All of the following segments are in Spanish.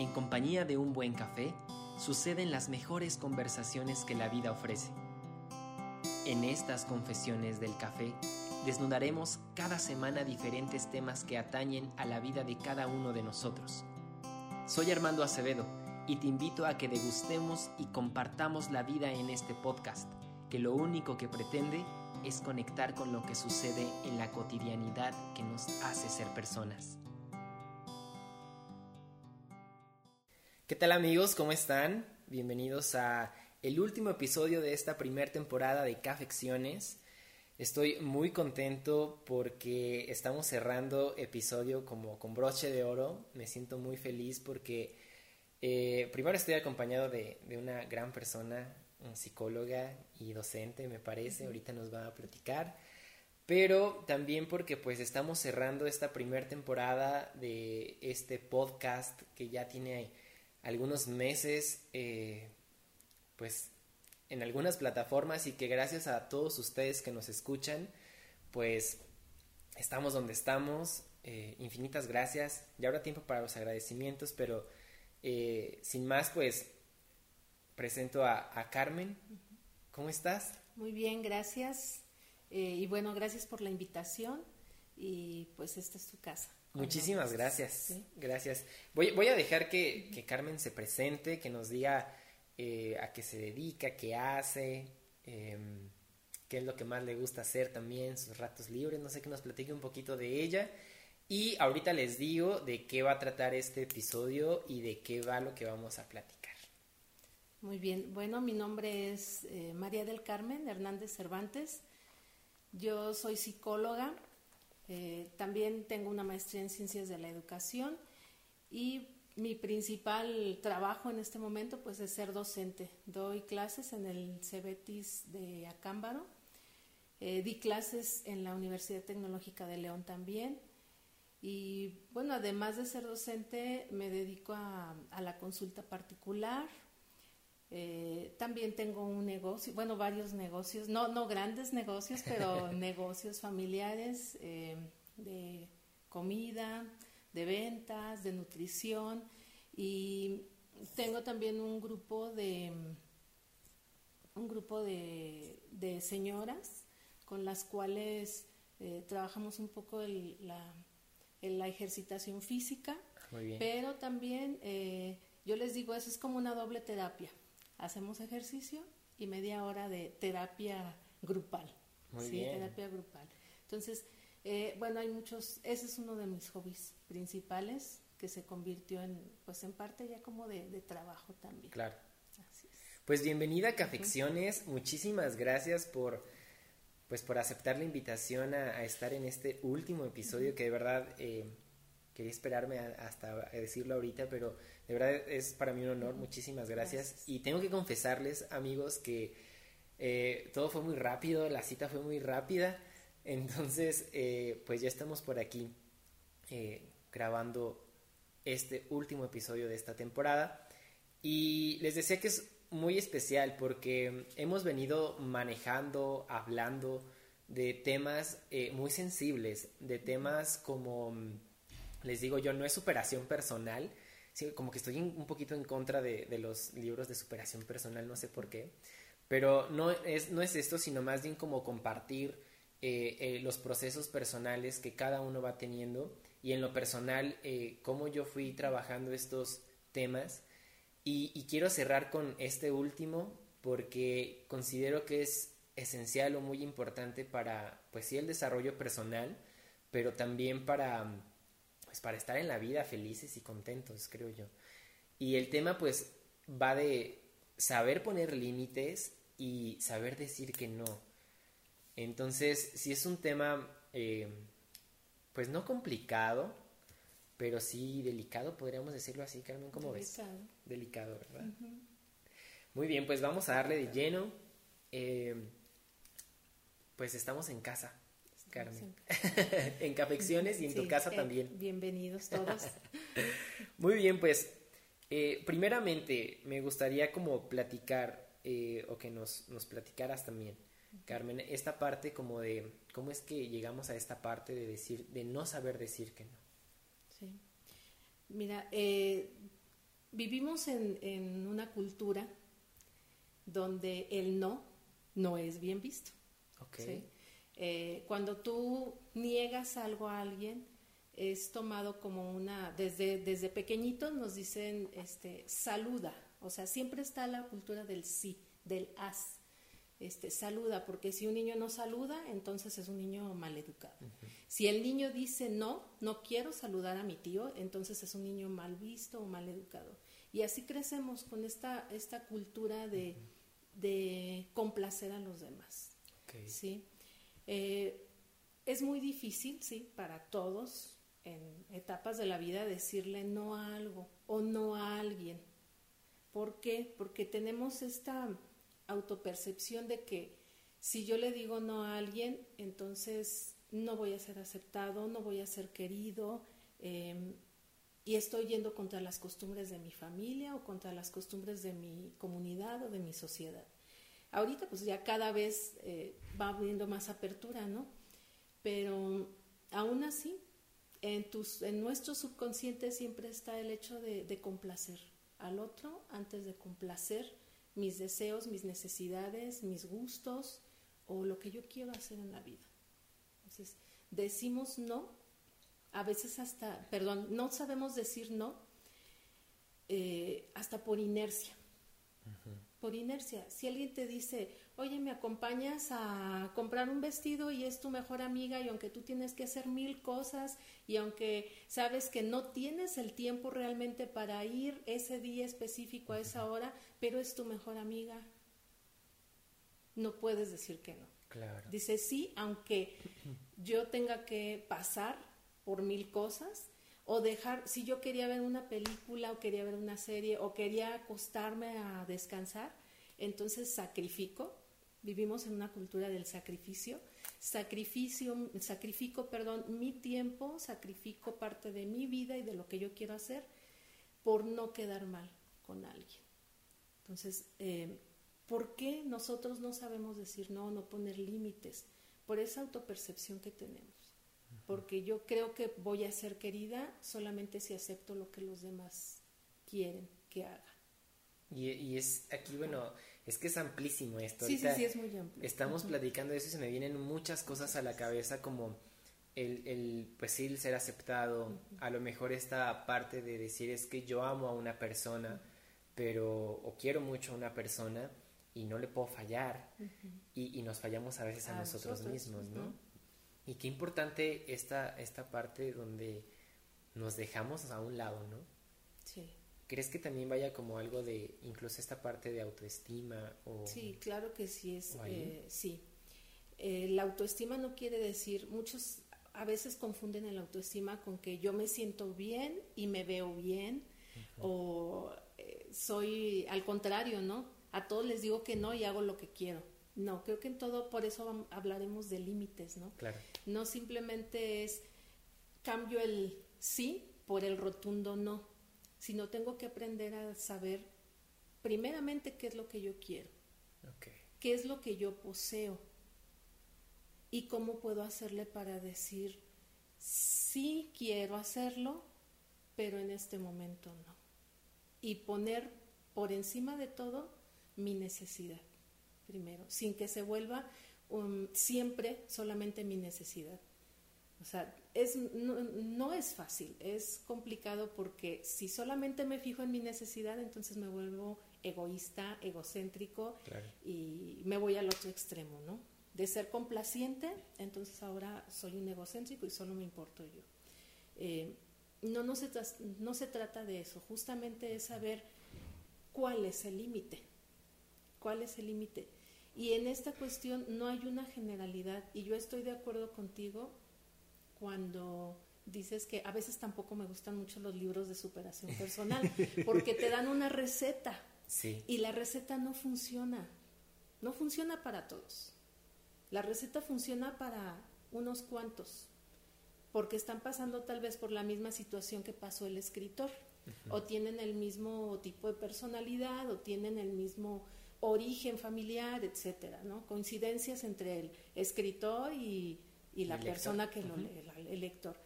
En compañía de un buen café, suceden las mejores conversaciones que la vida ofrece. En estas confesiones del café, desnudaremos cada semana diferentes temas que atañen a la vida de cada uno de nosotros. Soy Armando Acevedo y te invito a que degustemos y compartamos la vida en este podcast, que lo único que pretende es conectar con lo que sucede en la cotidianidad que nos hace ser personas. ¿Qué tal amigos? ¿Cómo están? Bienvenidos a el último episodio de esta primera temporada de Cafecciones. Estoy muy contento porque estamos cerrando episodio como con broche de oro. Me siento muy feliz porque eh, primero estoy acompañado de, de una gran persona, psicóloga y docente, me parece. Ahorita nos va a platicar. Pero también porque pues estamos cerrando esta primera temporada de este podcast que ya tiene algunos meses, eh, pues en algunas plataformas y que gracias a todos ustedes que nos escuchan, pues estamos donde estamos. Eh, infinitas gracias. Ya habrá tiempo para los agradecimientos, pero eh, sin más, pues presento a, a, Carmen. ¿Cómo estás? Muy bien, gracias. y bueno, gracias por la invitación y pues esta es tu casa. Muchísimas gracias. Gracias. Voy, voy, a dejar que, que, Carmen se presente, que nos diga eh, a qué se dedica, qué hace, eh, qué es lo que más le gusta hacer también, sus ratos libres. No sé, que nos platique un poquito de ella. Y ahorita les digo de qué va a tratar este episodio y de qué va lo que vamos a platicar. Muy bien. Bueno, mi nombre es eh, María del Carmen Hernández Cervantes. Yo soy psicóloga eh, también tengo una maestría en ciencias de la educación y mi principal trabajo en este momento pues es ser docente. Doy clases en el CEBETIS de Acámbaro, eh, di clases en la Universidad Tecnológica de León también y bueno, además de ser docente me dedico a, a la consulta particular, eh, también tengo un negocio, bueno, varios negocios, no, no grandes negocios, pero negocios familiares eh, de comida, de ventas, de nutrición. Y tengo también un grupo de un grupo de, de señoras con las cuales eh, trabajamos un poco el, la, la ejercitación física, pero también yo les digo, eso es como una doble terapia hacemos ejercicio y media hora de terapia grupal. Muy sí, bien. terapia grupal. Entonces, eh, bueno, hay muchos, ese es uno de mis hobbies principales que se convirtió en, pues en parte ya como de, de trabajo también. Claro. Así es. Pues bienvenida a Cafecciones, muchísimas gracias por, pues por aceptar la invitación a, a estar en este último episodio que de verdad eh, quería esperarme a, hasta a decirlo ahorita, pero de verdad es para mí un honor, muchísimas gracias. Gracias. Y tengo que confesarles, amigos, que eh, todo fue muy rápido, la cita fue muy rápida, entonces eh, pues ya estamos por aquí eh, grabando este último episodio de esta temporada. Y les decía que es muy especial porque hemos venido manejando, hablando de temas muy sensibles, de temas como les digo yo, no es superación personal, sí, como que estoy un poquito en contra de, los libros de superación personal, no sé por qué, pero no es, no es esto, sino más bien como compartir eh, eh, los procesos personales que cada uno va teniendo y en lo personal, eh, cómo yo fui trabajando estos temas. Y, y quiero cerrar con este último porque considero que es esencial o muy importante para, pues sí, el desarrollo personal, pero también para pues para estar en la vida felices y contentos, creo yo. Y el tema pues va de saber poner límites y saber decir que no. Entonces, si es un tema, eh, pues no complicado, pero sí delicado, podríamos decirlo así, Carmen, ¿cómo Delicado. ves? Delicado, ¿verdad? Uh -huh. Muy bien, pues vamos a darle de lleno. Eh, pues estamos en casa. Carmen. en Cafecciones y en sí, tu casa eh, también. Bienvenidos todos. Muy bien, pues eh, primeramente me gustaría como platicar eh, o que nos, nos platicaras también, Carmen, esta parte como de cómo es que llegamos a esta parte de decir, de no saber decir que no. Sí. Mira, eh, vivimos en, una cultura donde el no no es bien visto. Eh, cuando tú niegas algo a alguien, es tomado como una, desde, desde pequeñitos nos dicen, este, saluda, o sea, siempre está la cultura del sí, del haz, este, saluda, porque si un niño no saluda, entonces es un niño mal educado. Si el niño dice no, no quiero saludar a mi tío, entonces es un niño mal visto o mal educado. Y así crecemos con esta, esta cultura de, de complacer a los demás. ¿sí? Eh, es muy difícil, sí, para todos en etapas de la vida decirle no a algo o no a alguien. ¿Por qué? Porque tenemos esta autopercepción de que si yo le digo no a alguien, entonces no voy a ser aceptado, no voy a ser querido, em, y estoy yendo contra las costumbres de mi familia o contra las costumbres de mi comunidad o de mi sociedad. Ahorita pues ya cada vez eh, va habiendo más apertura, ¿no? Pero aún así, en, tus, en nuestro subconsciente siempre está el hecho de, complacer al otro antes de complacer mis deseos, mis necesidades, mis gustos o lo que yo quiero hacer en la vida. Entonces, decimos no, a veces hasta, perdón, no sabemos decir no eh, hasta por inercia. Por inercia. Si alguien te dice, oye, me acompañas a comprar un vestido y es tu mejor amiga y aunque tú tienes que hacer mil cosas y aunque sabes que no tienes el tiempo realmente para ir ese día específico a esa hora, pero es tu mejor amiga, no puedes decir que no. Claro. Dice sí, aunque yo tenga que pasar por mil cosas o dejar, si yo quería ver una película o quería ver una serie o quería acostarme a descansar, entonces sacrifico Vivimos en una cultura del sacrificio. Sacrificio, sacrifico, perdón, mi tiempo, sacrifico parte de mi vida y de lo que yo quiero hacer por no quedar mal con alguien. Entonces, eh, ¿por qué nosotros no sabemos decir no, no poner límites? Por esa autopercepción que tenemos. Porque yo creo que voy a ser querida solamente si acepto lo que los demás quieren que haga. Y, y es aquí, bueno, es que es amplísimo esto. Sí, sí, sí, es muy amplio. Estamos platicando de eso y se me vienen muchas cosas a la cabeza como el, el pues sí, el ser aceptado, a lo mejor esta parte de decir es que yo amo a una persona, pero o quiero mucho a una persona y no le puedo fallar y, y, nos fallamos a veces a, nosotros, mismos, ¿no? Y qué importante esta, esta parte donde nos dejamos a un lado, ¿no? Sí. ¿Crees que también vaya como algo de incluso esta parte de autoestima? O, sí, claro que sí es, eh, sí. Eh, la autoestima no quiere decir, muchos a veces confunden el autoestima con que yo me siento bien y me veo bien o eh, soy al contrario, ¿no? A todos les digo que no y hago lo que quiero. No, creo que en todo por eso hablaremos de límites, ¿no? Claro. No simplemente es cambio el sí por el rotundo no sino tengo que aprender a saber primeramente qué es lo que yo quiero, qué es lo que yo poseo y cómo puedo hacerle para decir, sí quiero hacerlo, pero en este momento no. Y poner por encima de todo mi necesidad, primero, sin que se vuelva um, siempre solamente mi necesidad. O sea, es, no, es fácil, es complicado porque si solamente me fijo en mi necesidad, entonces me vuelvo egoísta, egocéntrico y me voy al otro extremo, ¿no? De ser complaciente, entonces ahora soy un egocéntrico y solo me importo yo. Eh, no, no, se no se trata de eso, justamente es saber cuál es el límite, cuál es el límite. Y en esta cuestión no hay una generalidad. Y yo estoy de acuerdo contigo cuando dices que a veces tampoco me gustan mucho los libros de superación personal, porque te dan una receta. Y la receta no funciona, no funciona para todos. La receta funciona para unos cuantos, porque están pasando tal vez por la misma situación que pasó el escritor, o tienen el mismo tipo de personalidad, o tienen el mismo origen familiar, etcétera, ¿no? Coincidencias entre el escritor y y la persona que lo lee, el lector.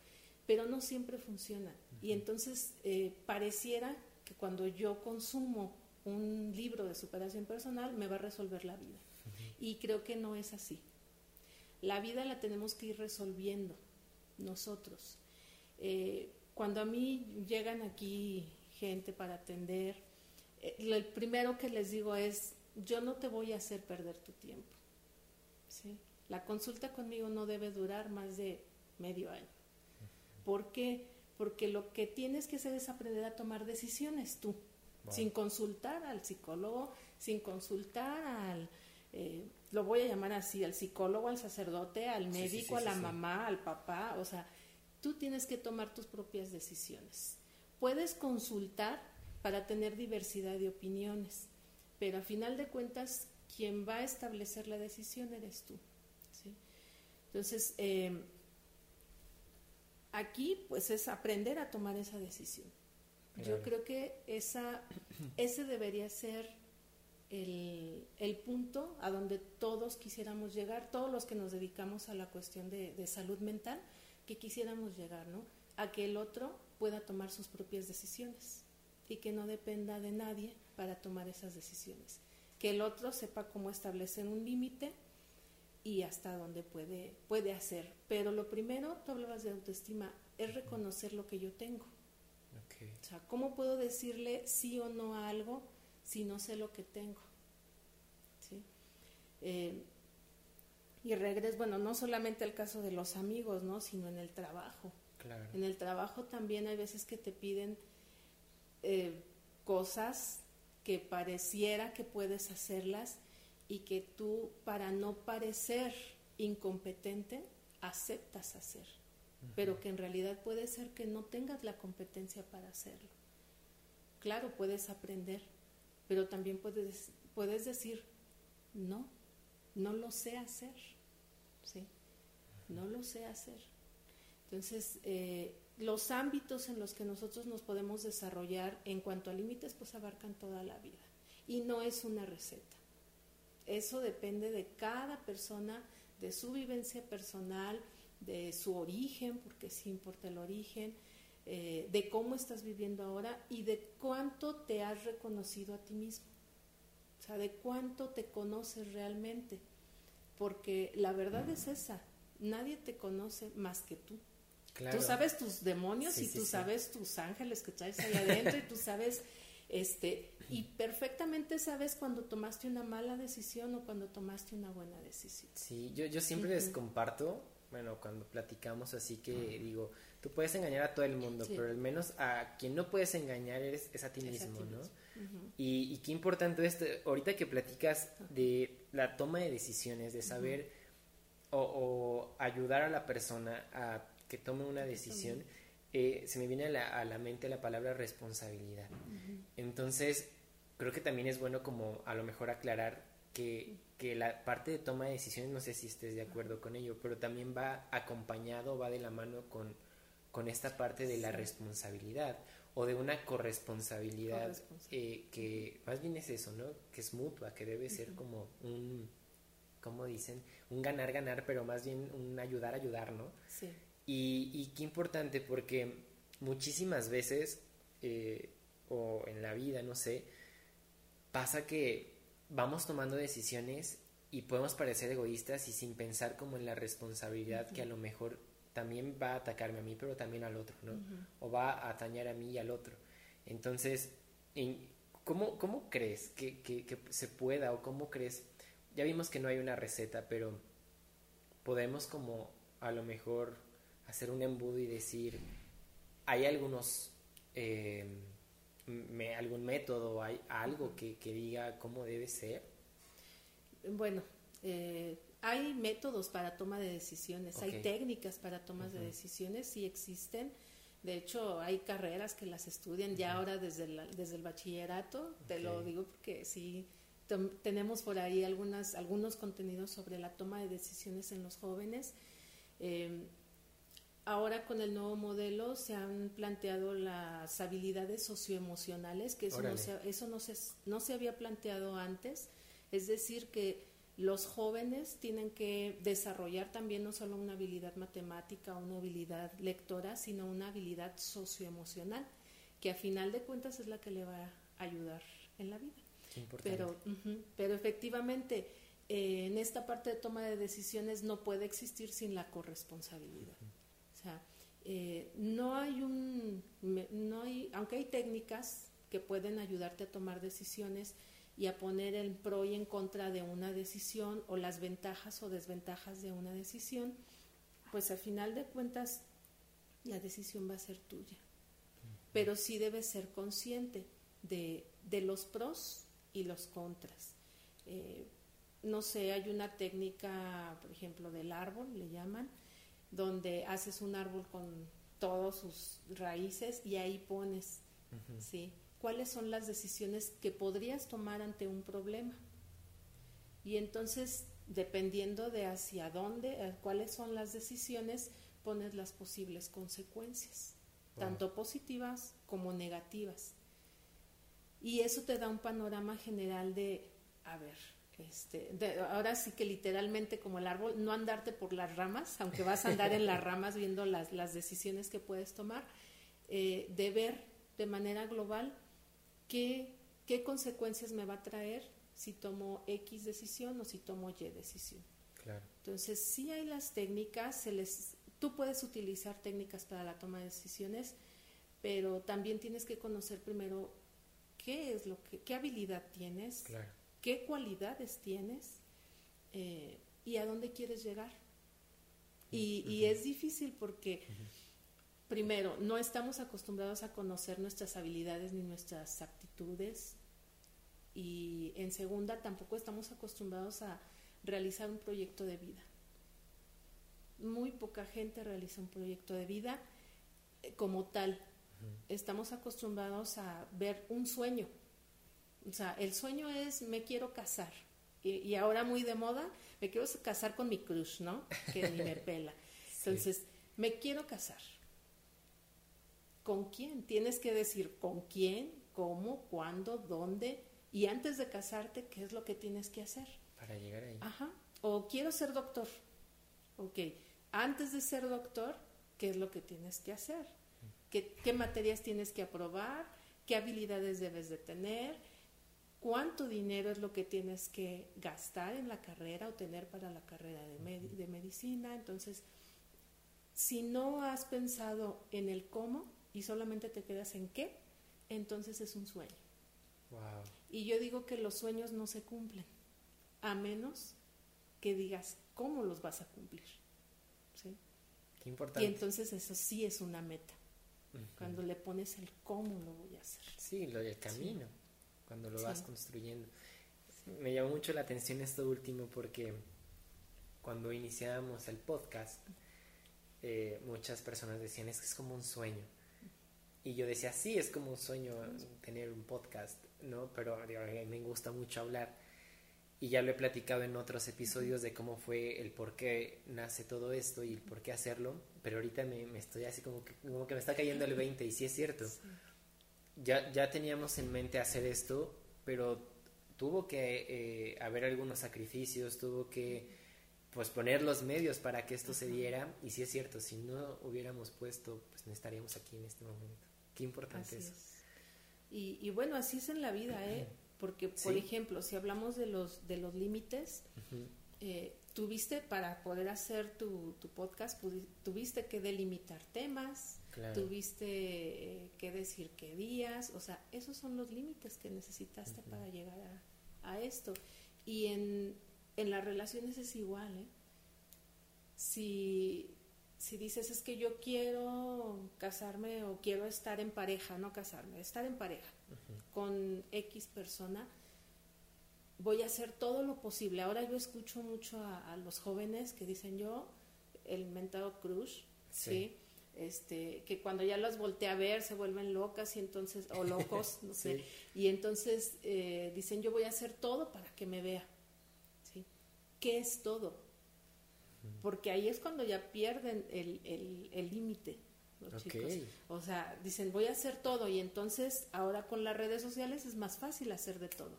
Pero no siempre funciona. Y entonces eh, pareciera que cuando yo consumo un libro de superación personal me va a resolver la vida. Y creo que no es así. La vida la tenemos que ir resolviendo nosotros. Eh, cuando a mí llegan aquí gente para atender, eh, el primero que les digo es, yo no te voy a hacer perder tu tiempo. ¿sí? La consulta conmigo no debe durar más de medio año. ¿Por qué? Porque lo que tienes que hacer es aprender a tomar decisiones tú, sin consultar al psicólogo, sin consultar al, eh, lo voy a llamar así, al psicólogo, al sacerdote, al médico, a la mamá, al papá, o sea, tú tienes que tomar tus propias decisiones. Puedes consultar para tener diversidad de opiniones, pero a final de cuentas, quien va a establecer la decisión eres tú. Entonces, eh, aquí pues es aprender a tomar esa decisión. Yo creo que esa, ese debería ser el, el, punto a donde todos quisiéramos llegar, todos los que nos dedicamos a la cuestión de, de, salud mental, que quisiéramos llegar, ¿no? A que el otro pueda tomar sus propias decisiones y que no dependa de nadie para tomar esas decisiones. Que el otro sepa cómo establecer un límite y hasta dónde puede, puede hacer. Pero lo primero, tú hablabas de autoestima, es reconocer lo que yo tengo. O sea, ¿cómo puedo decirle sí o no a algo si no sé lo que tengo? ¿Sí? Eh, y regreso, bueno, no solamente el caso de los amigos, ¿no? Sino en el trabajo. En el trabajo también hay veces que te piden eh, cosas que pareciera que puedes hacerlas y que tú, para no parecer incompetente, aceptas hacer, pero que en realidad puede ser que no tengas la competencia para hacerlo. Claro, puedes aprender, pero también puedes, puedes decir, no, no lo sé hacer, ¿sí? No lo sé hacer. Entonces, eh, los ámbitos en los que nosotros nos podemos desarrollar en cuanto a límites, pues abarcan toda la vida. Y no es una receta. Eso depende de cada persona, de su vivencia personal, de su origen, porque sí importa el origen, eh, de cómo estás viviendo ahora y de cuánto te has reconocido a ti mismo. O sea, de cuánto te conoces realmente. Porque la verdad es esa, nadie te conoce más que tú. Tú sabes tus demonios y tú sabes tus ángeles que traes ahí adentro y tú sabes este y perfectamente sabes cuando tomaste una mala decisión o cuando tomaste una buena decisión. Sí, yo, yo siempre les comparto, bueno, cuando platicamos así que digo, tú puedes engañar a todo el mundo, pero al menos a quien no puedes engañar es, es a ti mismo, ¿no? y, qué importante esto, ahorita que platicas de la toma de decisiones, de saber o, o ayudar a la persona a que tome una decisión, eh, se me viene a la, mente la palabra responsabilidad. Entonces, creo que también es bueno como a lo mejor aclarar que, que, la parte de toma de decisiones, no sé si estés de acuerdo con ello, pero también va acompañado, va de la mano con, con esta parte de la responsabilidad o de una corresponsabilidad eh, que más bien es eso, ¿no? Que es mutua, que debe ser como un, ¿cómo dicen? Un ganar-ganar, pero más bien un ayudar-ayudar, ¿no? Sí. Y, qué importante porque muchísimas veces, eh, o en la vida, no sé, pasa que vamos tomando decisiones y podemos parecer egoístas y sin pensar como en la responsabilidad que a lo mejor también va a atacarme a mí, pero también al otro, ¿no? O va a atañar a mí y al otro. Entonces, ¿cómo, ¿cómo crees que, que, se pueda o cómo crees? Ya vimos que no hay una receta, pero podemos como a lo mejor hacer un embudo y decir, hay algunos, eh, algún método, hay algo que, diga cómo debe ser? Bueno, eh, hay métodos para toma de decisiones, hay técnicas para tomas de decisiones, sí existen. De hecho, hay carreras que las estudian ya ahora desde, desde el bachillerato, te lo digo porque sí tenemos por ahí algunas, algunos contenidos sobre la toma de decisiones en los jóvenes. Eh, Ahora con el nuevo modelo se han planteado las habilidades socioemocionales, que eso, no se, eso no, se, no se había planteado antes. Es decir, que los jóvenes tienen que desarrollar también no solo una habilidad matemática o una habilidad lectora, sino una habilidad socioemocional, que a final de cuentas es la que le va a ayudar en la vida. Pero, pero efectivamente, eh, en esta parte de toma de decisiones no puede existir sin la corresponsabilidad. Sea, eh, no hay un, no hay, aunque hay técnicas que pueden ayudarte a tomar decisiones y a poner el pro y en contra de una decisión o las ventajas o desventajas de una decisión, pues al final de cuentas la decisión va a ser tuya. Pero sí debes ser consciente de, de los pros y los contras. Eh, no sé, hay una técnica, por ejemplo, del árbol, le llaman, donde haces un árbol con todas sus raíces y ahí pones, ¿sí? ¿Cuáles son las decisiones que podrías tomar ante un problema? Y entonces, dependiendo de hacia dónde, eh, cuáles son las decisiones, pones las posibles consecuencias, tanto positivas como negativas. Y eso te da un panorama general de, a ver, este, ahora sí que literalmente como el árbol, no andarte por las ramas, aunque vas a andar en las ramas viendo las, las decisiones que puedes tomar, eh, de ver de manera global qué, qué consecuencias me va a traer si tomo X decisión o si tomo Y decisión. Claro. Entonces, sí hay las técnicas, se les, tú puedes utilizar técnicas para la toma de decisiones, pero también tienes que conocer primero qué es lo que, qué habilidad tienes, Claro qué cualidades tienes eh, y a dónde quieres llegar. Y, y es difícil porque, primero, no estamos acostumbrados a conocer nuestras habilidades ni nuestras aptitudes. Y en segunda, tampoco estamos acostumbrados a realizar un proyecto de vida. Muy poca gente realiza un proyecto de vida eh, como tal. Estamos acostumbrados a ver un sueño, o sea, el sueño es me quiero casar. Y, ahora muy de moda, me quiero casar con mi crush, ¿no? Que ni me pela. Entonces, me quiero casar. ¿Con quién? Tienes que decir con quién, cómo, cuándo, dónde. Y antes de casarte, ¿qué es lo que tienes que hacer? Para llegar ahí. Ajá. O quiero ser doctor. Ok. Antes de ser doctor, ¿qué es lo que tienes que hacer? ¿Qué, qué materias tienes que aprobar? ¿Qué habilidades debes de tener? Cuánto dinero es lo que tienes que gastar en la carrera o tener para la carrera de, de medicina. Entonces, si no has pensado en el cómo y solamente te quedas en qué, entonces es un sueño. Y yo digo que los sueños no se cumplen, a menos que digas cómo los vas a cumplir. ¿sí? Qué importante. Y entonces eso sí es una meta. Cuando le pones el cómo lo voy a hacer. Sí, lo del camino cuando lo vas construyendo. Me llamó mucho la atención esto último porque cuando iniciábamos el podcast, eh, muchas personas decían, es que es como un sueño. Y yo decía, sí, es como un sueño tener un podcast, ¿no? Pero a mí me gusta mucho hablar. Y ya lo he platicado en otros episodios de cómo fue el por qué nace todo esto y el por qué hacerlo. Pero ahorita me, me estoy así como que, como que me está cayendo el 20 y sí es cierto ya, ya teníamos en mente hacer esto, pero tuvo que eh, haber algunos sacrificios, tuvo que pues poner los medios para que esto se diera y si es cierto, si no hubiéramos puesto, pues no estaríamos aquí en este momento. Qué importante eso. Y, bueno, así es en la vida, ¿eh? Porque, por ejemplo, si hablamos de los, de los límites, eh, tuviste para poder hacer tu, tu podcast, tuviste que delimitar temas, tuviste eh, que decir qué días, o sea, esos son los límites que necesitaste para llegar a, esto. Y en, en, las relaciones es igual, ¿eh? Si, si dices es que yo quiero casarme o quiero estar en pareja, no casarme, estar en pareja con X persona, voy a hacer todo lo posible. Ahora yo escucho mucho a, los jóvenes que dicen yo, el mentado cruz, ¿sí? Este, que cuando ya las voltea a ver se vuelven locas y entonces, o locos, no sé, y entonces eh, dicen yo voy a hacer todo para que me vea, ¿sí? ¿Qué es todo? Porque ahí es cuando ya pierden el límite. los chicos. O sea, dicen voy a hacer todo y entonces ahora con las redes sociales es más fácil hacer de todo.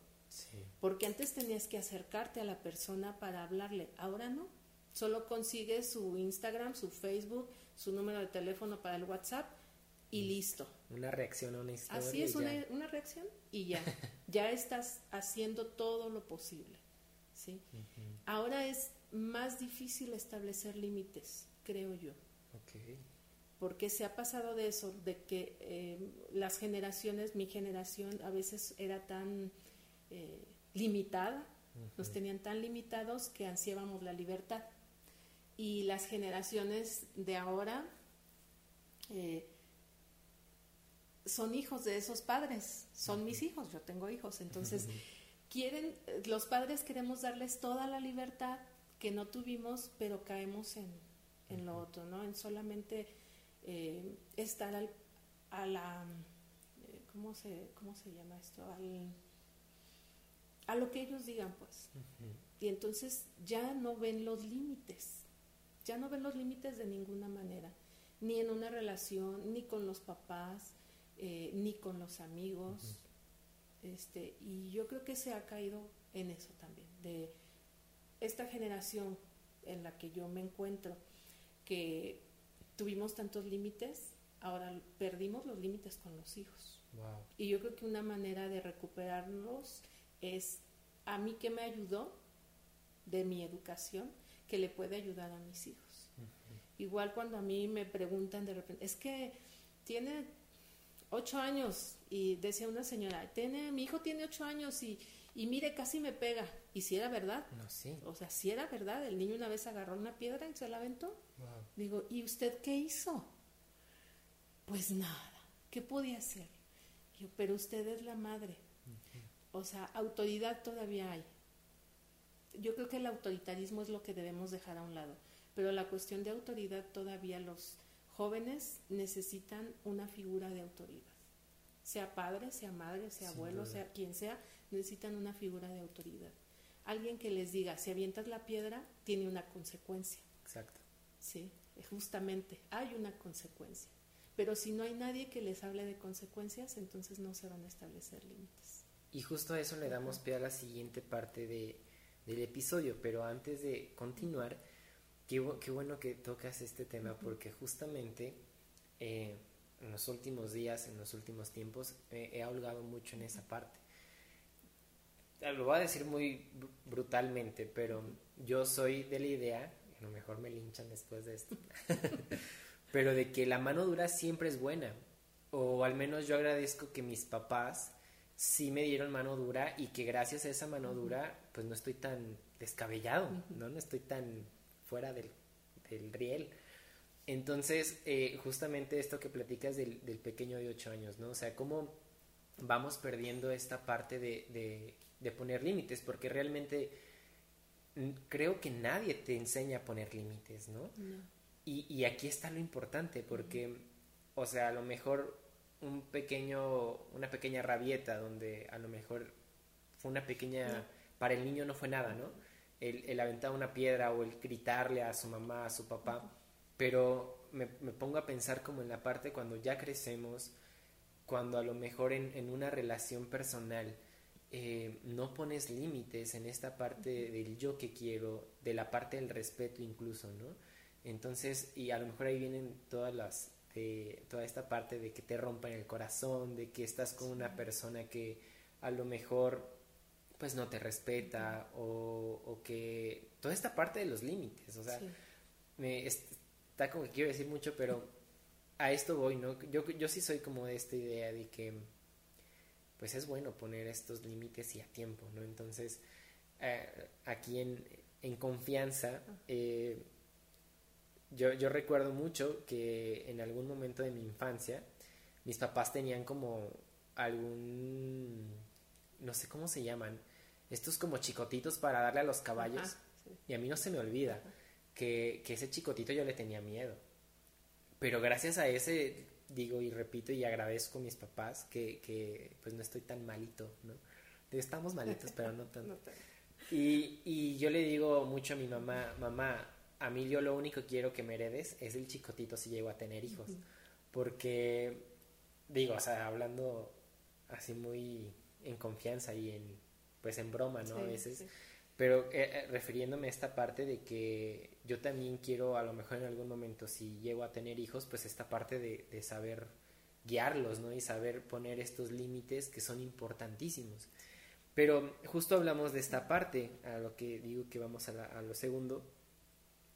Porque antes tenías que acercarte a la persona para hablarle, ahora no. Solo consigues su Instagram, su Facebook, su número de teléfono para el WhatsApp y listo. Una reacción a una historia. Así es, una, una, reacción y ya. ya estás haciendo todo lo posible. ¿sí? Ahora es más difícil establecer límites, creo yo. Okay. Porque se ha pasado de eso, de que eh, las generaciones, mi generación a veces era tan eh, limitada, nos tenían tan limitados que ansiábamos la libertad. Y las generaciones de ahora eh, son hijos de esos padres, son mis hijos, yo tengo hijos, entonces quieren, los padres queremos darles toda la libertad que no tuvimos, pero caemos en, en lo otro, ¿no? En solamente eh, estar al, a la, eh, ¿cómo, se, ¿cómo se llama esto? Al, a lo que ellos digan, pues. Y entonces ya no ven los límites, ya no ven los límites de ninguna manera, ni en una relación, ni con los papás, eh, ni con los amigos. este, y yo creo que se ha caído en eso también, de esta generación en la que yo me encuentro, que tuvimos tantos límites, ahora perdimos los límites con los hijos. Y yo creo que una manera de recuperarlos es a mí que me ayudó de mi educación, que le puede ayudar a mis hijos. Igual cuando a mí me preguntan de repente, es que tiene ocho años y decía una señora, tiene, mi hijo tiene ocho años y, y mire, casi me pega. ¿Y si era verdad? No, sí. O sea, si era verdad, el niño una vez agarró una piedra y se la aventó. Digo, ¿y usted qué hizo? Pues nada, ¿qué podía hacer? Yo, pero usted es la madre. O sea, autoridad todavía hay. Yo creo que el autoritarismo es lo que debemos dejar a un lado, pero la cuestión de autoridad todavía los jóvenes necesitan una figura de autoridad. Sea padre, sea madre, sea abuelo, sea quien sea, necesitan una figura de autoridad. Alguien que les diga, si avientas la piedra, tiene una consecuencia. Exacto. Sí, justamente, hay una consecuencia. Pero si no hay nadie que les hable de consecuencias, entonces no se van a establecer límites. Y justo a eso le damos pie a la siguiente parte de, del episodio, pero antes de continuar, qué, bueno que tocas este tema, porque justamente eh, en los últimos días, en los últimos tiempos, he holgado mucho en esa parte. Lo voy a decir muy brutalmente, pero yo soy de la idea, a lo mejor me linchan después de esto, pero de que la mano dura siempre es buena. O al menos yo agradezco que mis papás sí me dieron mano dura y que gracias a esa mano dura pues no estoy tan descabellado, ¿no? No estoy tan fuera del, del riel. Entonces, eh, justamente esto que platicas del, del, pequeño de 8 años, ¿no? O sea, cómo vamos perdiendo esta parte de, de, poner límites, porque realmente creo que nadie te enseña a poner límites, ¿no? Y, y, aquí está lo importante, porque, o sea, a lo mejor un pequeño, una pequeña rabieta donde a lo mejor fue una pequeña, para el niño no fue nada, ¿no? El, el, aventar una piedra o el gritarle a su mamá, a su papá, pero me, me, pongo a pensar como en la parte cuando ya crecemos, cuando a lo mejor en, en una relación personal eh, no pones límites en esta parte del yo que quiero, de la parte del respeto incluso, ¿no? Entonces, y a lo mejor ahí vienen todas las, toda esta parte de que te rompan el corazón, de que estás con una persona que a lo mejor pues no te respeta o, o que toda esta parte de los límites, o sea, me, está como que quiero decir mucho, pero a esto voy, ¿no? Yo, yo sí soy como de esta idea de que pues es bueno poner estos límites y a tiempo, ¿no? Entonces, eh, aquí en, en confianza, eh, yo, yo recuerdo mucho que en algún momento de mi infancia mis papás tenían como algún, no sé cómo se llaman, estos como chicotitos para darle a los caballos. Y a mí no se me olvida que, que, ese chicotito yo le tenía miedo. Pero gracias a ese, digo y repito y agradezco a mis papás que, que pues no estoy tan malito, ¿no? Estamos malitos, pero no tanto. Y, y yo le digo mucho a mi mamá, mamá, a mí yo lo único que quiero que me heredes es el chicotito si llego a tener hijos. Porque, digo, o sea, hablando así muy en confianza y en, pues en broma, ¿no? a veces. Pero eh, eh, refiriéndome a esta parte de que yo también quiero, a lo mejor en algún momento, si llego a tener hijos, pues esta parte de, de saber guiarlos, ¿no? Y saber poner estos límites que son importantísimos. Pero justo hablamos de esta parte, a lo que digo que vamos a, lo segundo,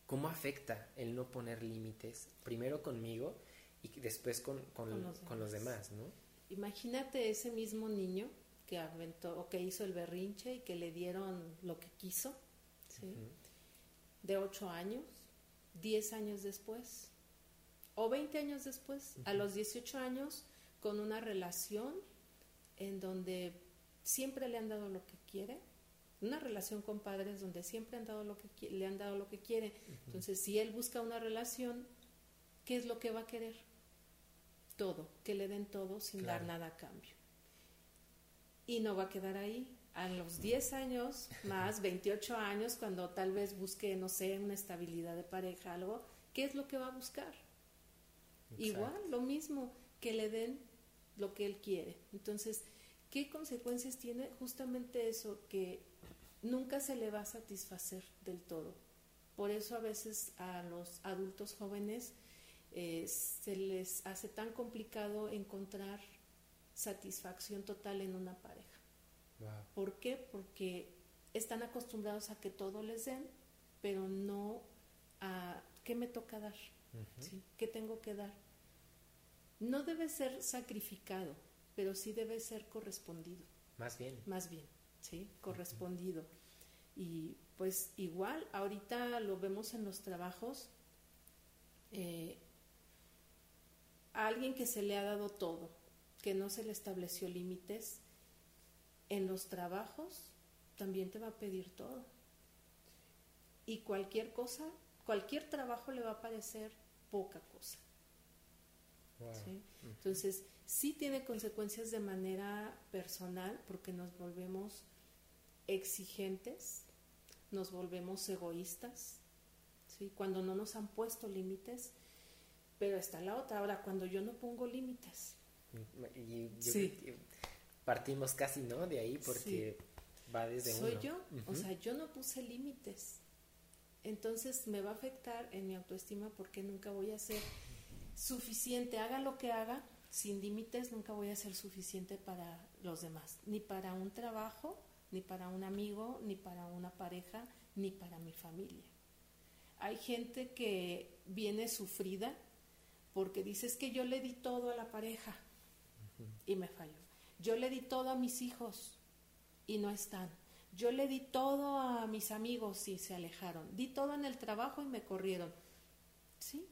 ¿cómo afecta el no poner límites? Primero conmigo y después con, los, demás. ¿no? Imagínate ese mismo niño que aventó o que hizo el berrinche y que le dieron lo que quiso, ¿sí? De ocho años, diez años después, o veinte años después, a los 18 años, con una relación en donde siempre le han dado lo que quiere, una relación con padres donde siempre han dado lo que le han dado lo que quiere. Entonces, si él busca una relación, ¿qué es lo que va a querer? Todo, que le den todo sin dar nada a cambio. Y no va a quedar ahí. A los 10 años, más 28 años, cuando tal vez busque, no sé, una estabilidad de pareja, algo, ¿qué es lo que va a buscar? Igual, lo mismo, que le den lo que él quiere. Entonces, ¿qué consecuencias tiene? Justamente eso, que nunca se le va a satisfacer del todo. Por eso a veces a los adultos jóvenes eh, se les hace tan complicado encontrar satisfacción total en una pareja. ¿Por qué? Porque están acostumbrados a que todo les den, pero no a qué me toca dar, ¿qué tengo que dar. No debe ser sacrificado, pero sí debe ser correspondido. Más bien. Más bien, ¿sí? Correspondido. Y pues igual, ahorita lo vemos en los trabajos, eh, a alguien que se le ha dado todo, que no se le estableció límites, en los trabajos también te va a pedir todo. Y cualquier cosa, cualquier trabajo le va a parecer poca cosa. Entonces, sí tiene consecuencias de manera personal porque nos volvemos exigentes, nos volvemos egoístas, ¿sí? cuando no nos han puesto límites, pero está la otra, ahora cuando yo no pongo límites. Y partimos casi, ¿no? De ahí porque va desde Soy yo, o sea, yo no puse límites. Entonces me va a afectar en mi autoestima porque nunca voy a ser suficiente, haga lo que haga, sin límites nunca voy a ser suficiente para los demás, ni para un trabajo, ni para un amigo, ni para una pareja, ni para mi familia. Hay gente que viene sufrida porque dices que yo le di todo a la pareja y me falló. Yo le di todo a mis hijos y no están. Yo le di todo a mis amigos y se alejaron. Di todo en el trabajo y me corrieron. ¿Sí?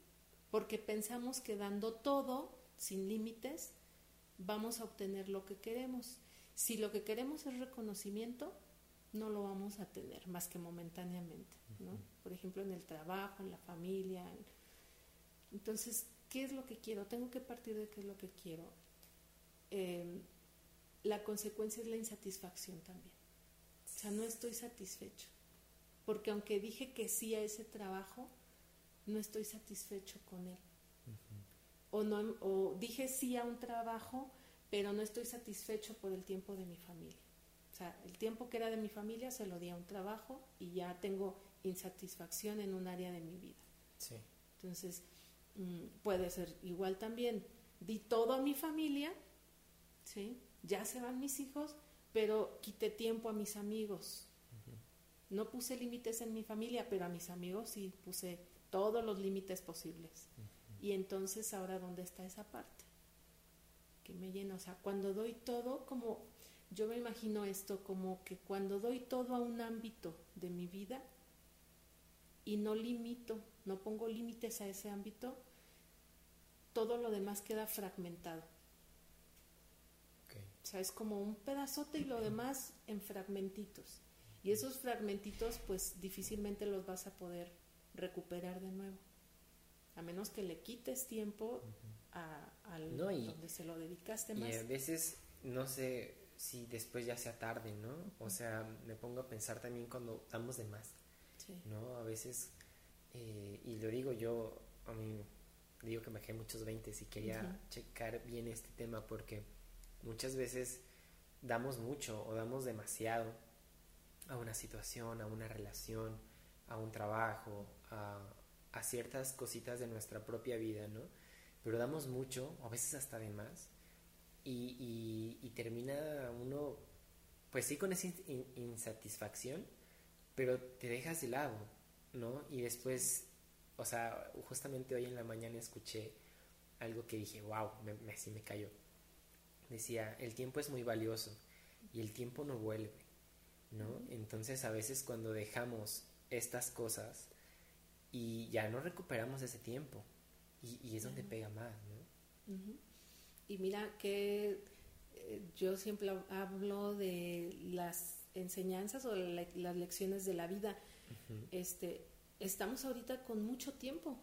porque pensamos que dando todo, sin límites, vamos a obtener lo que queremos. Si lo que queremos es reconocimiento, no lo vamos a tener más que momentáneamente, ¿no? Por ejemplo, en el trabajo, en la familia. Entonces, ¿qué es lo que quiero? Tengo que partir de qué es lo que quiero. Em, la consecuencia es la insatisfacción también. O sea, no estoy satisfecho. Porque aunque dije que sí a ese trabajo, no estoy satisfecho con él. O, no, o dije sí a un trabajo, pero no estoy satisfecho por el tiempo de mi familia. O sea, el tiempo que era de mi familia se lo di a un trabajo y ya tengo insatisfacción en un área de mi vida. Sí. Entonces, mm, puede ser igual también. Di todo a mi familia, ¿sí? Ya se van mis hijos, pero quité tiempo a mis amigos. No puse límites en mi familia, pero a mis amigos sí puse todos los límites posibles. Y entonces ahora, ¿dónde está esa parte? Que me llena, o sea, cuando doy todo, como yo me imagino esto, como que cuando doy todo a un ámbito de mi vida y no limito, no pongo límites a ese ámbito, todo lo demás queda fragmentado. O sea, es como un pedazote y lo demás en fragmentitos. Y esos fragmentitos, pues difícilmente los vas a poder recuperar de nuevo. A menos que le quites tiempo a, al donde se lo dedicaste más. Y a veces, no sé si después ya sea tarde, ¿no? O sea, me pongo a pensar también cuando damos de más, ¿no? A veces, eh, y lo digo yo, a mí digo que me dejé muchos 20 y quería checar bien este tema porque muchas veces damos mucho o damos demasiado a una situación, a una relación, a un trabajo, a, ciertas cositas de nuestra propia vida, ¿no? pero damos mucho, a veces hasta de más, y, y, termina uno, pues sí, con esa insatisfacción, pero te dejas de lado, ¿no? Y después, o sea, justamente hoy en la mañana escuché algo que dije, wow, me, me, así me cayó. Decía, el tiempo es muy valioso y el tiempo no vuelve, ¿no? Entonces a veces cuando dejamos estas cosas y ya no recuperamos ese tiempo y, es donde pega más, ¿no? Y mira que eh, yo siempre hablo de las enseñanzas o las lecciones de la vida. Este, estamos ahorita con mucho tiempo,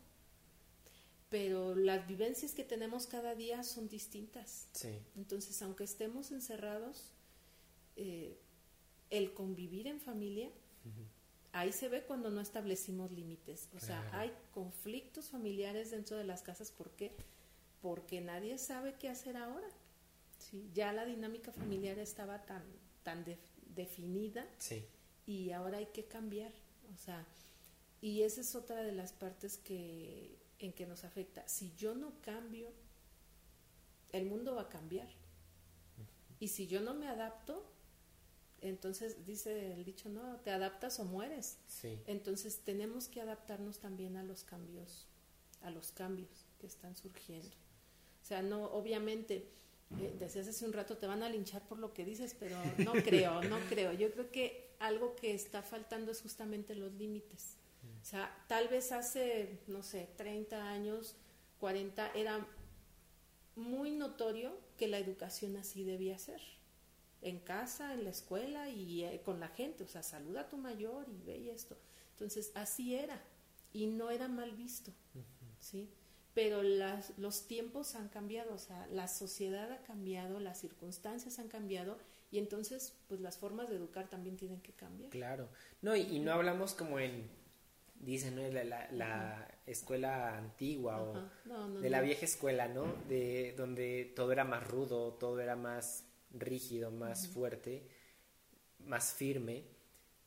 pero las vivencias que tenemos cada día son distintas. Entonces, aunque estemos encerrados, eh, el convivir en familia, ahí se ve cuando no establecimos límites. O sea, hay conflictos familiares dentro de las casas. ¿Por qué? Porque nadie sabe qué hacer ahora. ¿sí? Ya la dinámica familiar estaba tan, tan definida y ahora hay que cambiar. O sea, y esa es otra de las partes que en que nos afecta. Si yo no cambio, el mundo va a cambiar. Y si yo no me adapto, entonces dice el dicho, no, te adaptas o mueres. Entonces tenemos que adaptarnos también a los cambios, a los cambios que están surgiendo. O sea, no, obviamente, eh, decías hace un rato, te van a linchar por lo que dices, pero no creo, no creo. Yo creo que algo que está faltando es justamente los límites. O sea, tal vez hace, no sé, 30 años, 40, era muy notorio que la educación así debía ser. En casa, en la escuela y eh, con la gente. O sea, saluda a tu mayor y ve esto. Entonces, así era. Y no era mal visto. ¿Sí? Pero las, los tiempos han cambiado, o sea, la sociedad ha cambiado, las circunstancias han cambiado y entonces, pues las formas de educar también tienen que cambiar. Claro. No, y no hablamos como en dicen, ¿no? La, la, escuela antigua o de la vieja escuela, ¿no? De donde todo era más rudo, todo era más rígido, más fuerte, más firme.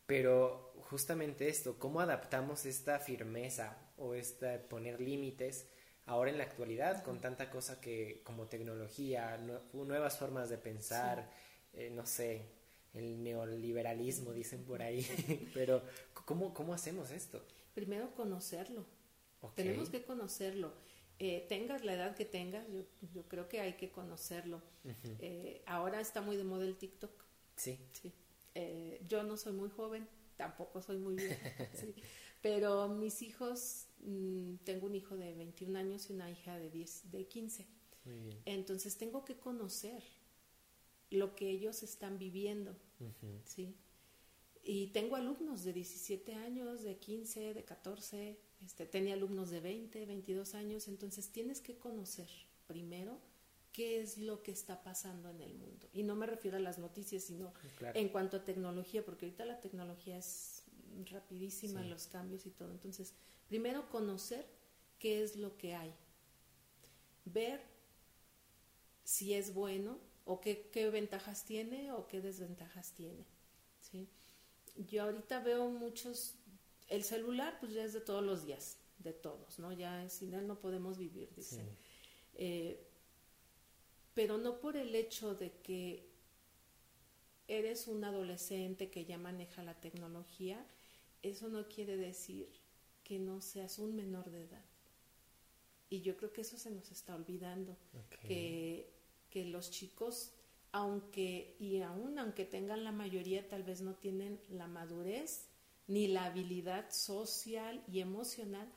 Pero justamente esto, ¿cómo adaptamos esta firmeza o esta poner límites ahora en la actualidad con tanta cosa que como tecnología, nuevas formas de pensar, eh, no sé, el neoliberalismo dicen por ahí, pero ¿cómo, ¿cómo hacemos esto? primero conocerlo. Tenemos que conocerlo. Eh, tengas la edad que tengas, yo, creo que hay que conocerlo. Eh, ahora está muy de moda el TikTok. Sí. sí. Eh, yo no soy muy joven, tampoco soy muy vieja, pero mis hijos, mm, tengo un hijo de 21 años y una hija de, 10, de 15. Muy bien. Entonces tengo que conocer lo que ellos están viviendo, ¿sí? Y tengo alumnos de 17 años, de 15, de 14, este, tenía alumnos de 20, 22 años, entonces tienes que conocer primero qué es lo que está pasando en el mundo. Y no me refiero a las noticias, sino en cuanto a tecnología, porque ahorita la tecnología es rapidísima, los cambios y todo. Entonces, primero conocer qué es lo que hay. Ver si es bueno o qué, qué ventajas tiene o qué desventajas tiene. ¿sí? yo ahorita veo muchos, el celular pues ya es de todos los días, de todos, ¿no? Ya sin él no podemos vivir, dicen. Eh, pero no por el hecho de que eres un adolescente que ya maneja la tecnología, eso no quiere decir que no seas un menor de edad. Y yo creo que eso se nos está olvidando, que, que los chicos aunque y aún aunque tengan la mayoría tal vez no tienen la madurez ni la habilidad social y emocional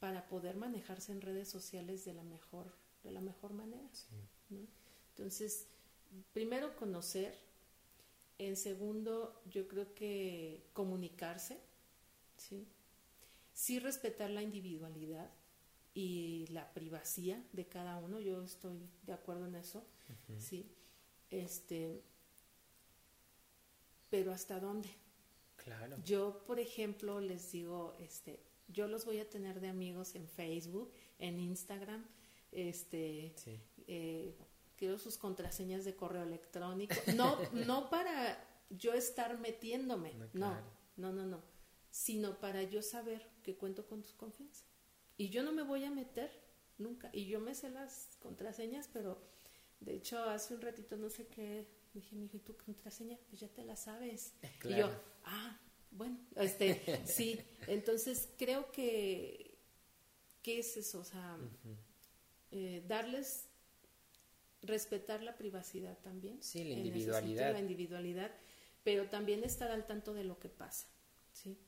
para poder manejarse en redes sociales de la mejor de la mejor manera entonces primero conocer en segundo yo creo que comunicarse sí sí respetar la individualidad y la privacidad de cada uno yo estoy de acuerdo en eso sí este, pero ¿hasta dónde? Claro. Yo, por ejemplo, les digo, este, yo los voy a tener de amigos en Facebook, en Instagram, este, eh, quiero sus contraseñas de correo electrónico. No, no para yo estar metiéndome, no, no, no, no, sino para yo saber que cuento con tus confianza. Y yo no me voy a meter nunca. Y yo me sé las contraseñas, pero de hecho hace un ratito no sé qué, dije, mi hijo, ¿y tu contraseña? Pues ya te la sabes. Y yo, ah, bueno, este, sí. Entonces creo que, ¿qué es eso? O sea, eh, darles, respetar la privacidad también. Sí, la individualidad. la individualidad, pero también estar al tanto de lo que pasa, ¿sí?